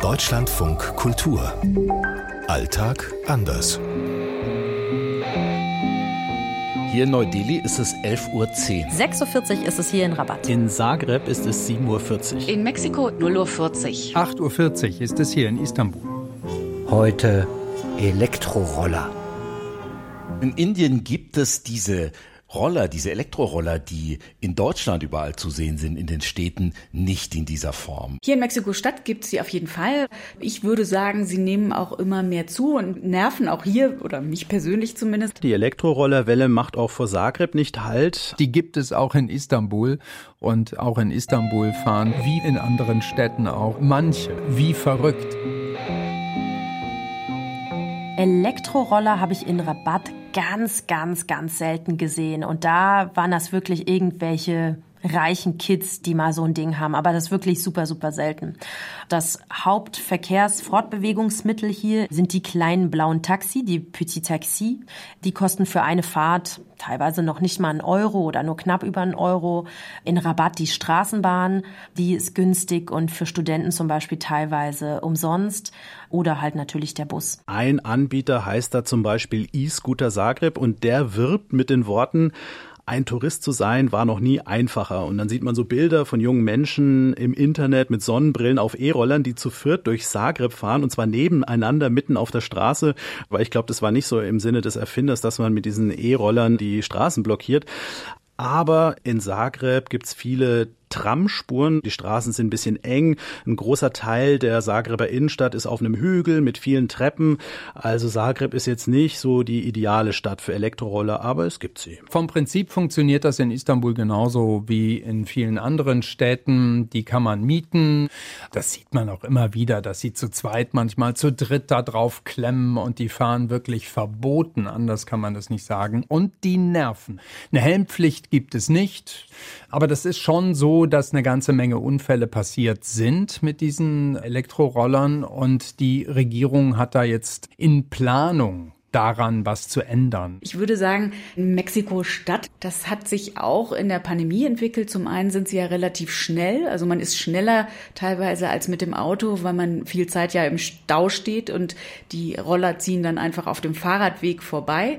Deutschlandfunk Kultur. Alltag anders. Hier in Neu-Delhi ist es 11.10 Uhr. 6.40 Uhr ist es hier in Rabat. In Zagreb ist es 7.40 Uhr. In Mexiko 0.40 Uhr. 8.40 Uhr ist es hier in Istanbul. Heute Elektroroller. In Indien gibt es diese Roller, diese Elektroroller, die in Deutschland überall zu sehen sind, in den Städten, nicht in dieser Form. Hier in Mexiko-Stadt gibt es sie auf jeden Fall. Ich würde sagen, sie nehmen auch immer mehr zu und nerven auch hier, oder mich persönlich zumindest. Die Elektrorollerwelle macht auch vor Zagreb nicht Halt. Die gibt es auch in Istanbul. Und auch in Istanbul fahren, wie in anderen Städten auch, manche, wie verrückt. Elektroroller habe ich in Rabatt ganz, ganz, ganz selten gesehen. Und da waren das wirklich irgendwelche reichen Kids, die mal so ein Ding haben. Aber das ist wirklich super, super selten. Das Hauptverkehrsfortbewegungsmittel hier sind die kleinen blauen Taxi, die Petit Taxi. Die kosten für eine Fahrt teilweise noch nicht mal einen Euro oder nur knapp über einen Euro. In Rabatt die Straßenbahn, die ist günstig und für Studenten zum Beispiel teilweise umsonst oder halt natürlich der Bus. Ein Anbieter heißt da zum Beispiel E-Scooter Zagreb und der wirbt mit den Worten, ein Tourist zu sein war noch nie einfacher. Und dann sieht man so Bilder von jungen Menschen im Internet mit Sonnenbrillen auf E-Rollern, die zu viert durch Zagreb fahren und zwar nebeneinander mitten auf der Straße. Weil ich glaube, das war nicht so im Sinne des Erfinders, dass man mit diesen E-Rollern die Straßen blockiert. Aber in Zagreb gibt's viele Tramspuren. Die Straßen sind ein bisschen eng. Ein großer Teil der Zagreber Innenstadt ist auf einem Hügel mit vielen Treppen. Also Zagreb ist jetzt nicht so die ideale Stadt für Elektroroller, aber es gibt sie. Vom Prinzip funktioniert das in Istanbul genauso wie in vielen anderen Städten. Die kann man mieten. Das sieht man auch immer wieder, dass sie zu zweit, manchmal zu dritt da drauf klemmen und die fahren wirklich verboten. Anders kann man das nicht sagen. Und die nerven. Eine Helmpflicht gibt es nicht. Aber das ist schon so, dass eine ganze Menge Unfälle passiert sind mit diesen Elektrorollern und die Regierung hat da jetzt in Planung daran, was zu ändern? Ich würde sagen, Mexiko-Stadt, das hat sich auch in der Pandemie entwickelt. Zum einen sind sie ja relativ schnell, also man ist schneller teilweise als mit dem Auto, weil man viel Zeit ja im Stau steht und die Roller ziehen dann einfach auf dem Fahrradweg vorbei.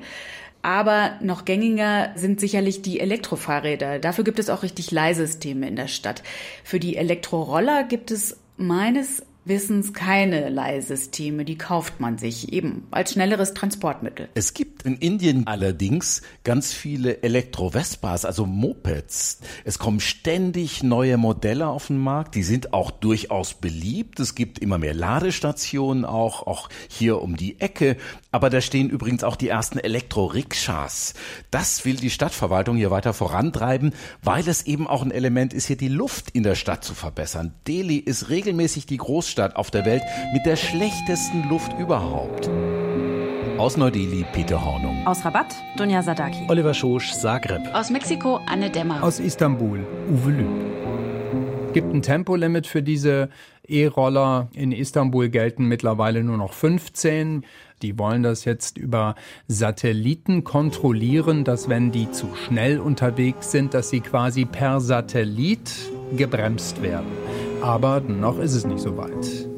Aber noch gängiger sind sicherlich die Elektrofahrräder. Dafür gibt es auch richtig Leihsysteme in der Stadt. Für die Elektroroller gibt es meines Wissens keine Leihsysteme, die kauft man sich eben als schnelleres Transportmittel. Es gibt in Indien allerdings ganz viele Elektro-Vespas, also Mopeds. Es kommen ständig neue Modelle auf den Markt, die sind auch durchaus beliebt. Es gibt immer mehr Ladestationen auch, auch hier um die Ecke. Aber da stehen übrigens auch die ersten Elektro-Rikschas. Das will die Stadtverwaltung hier weiter vorantreiben, weil es eben auch ein Element ist, hier die Luft in der Stadt zu verbessern. Delhi ist regelmäßig die Großstadt auf der Welt mit der schlechtesten Luft überhaupt. Aus Neu-Delhi, Peter Hornung. Aus Rabat, Dunja Sadaki. Oliver Schosch, Zagreb. Aus Mexiko, Anne Dämmer. Aus Istanbul, Uwe Lüb. Gibt ein Tempolimit für diese E-Roller. In Istanbul gelten mittlerweile nur noch 15. Die wollen das jetzt über Satelliten kontrollieren, dass wenn die zu schnell unterwegs sind, dass sie quasi per Satellit gebremst werden. Aber noch ist es nicht so weit.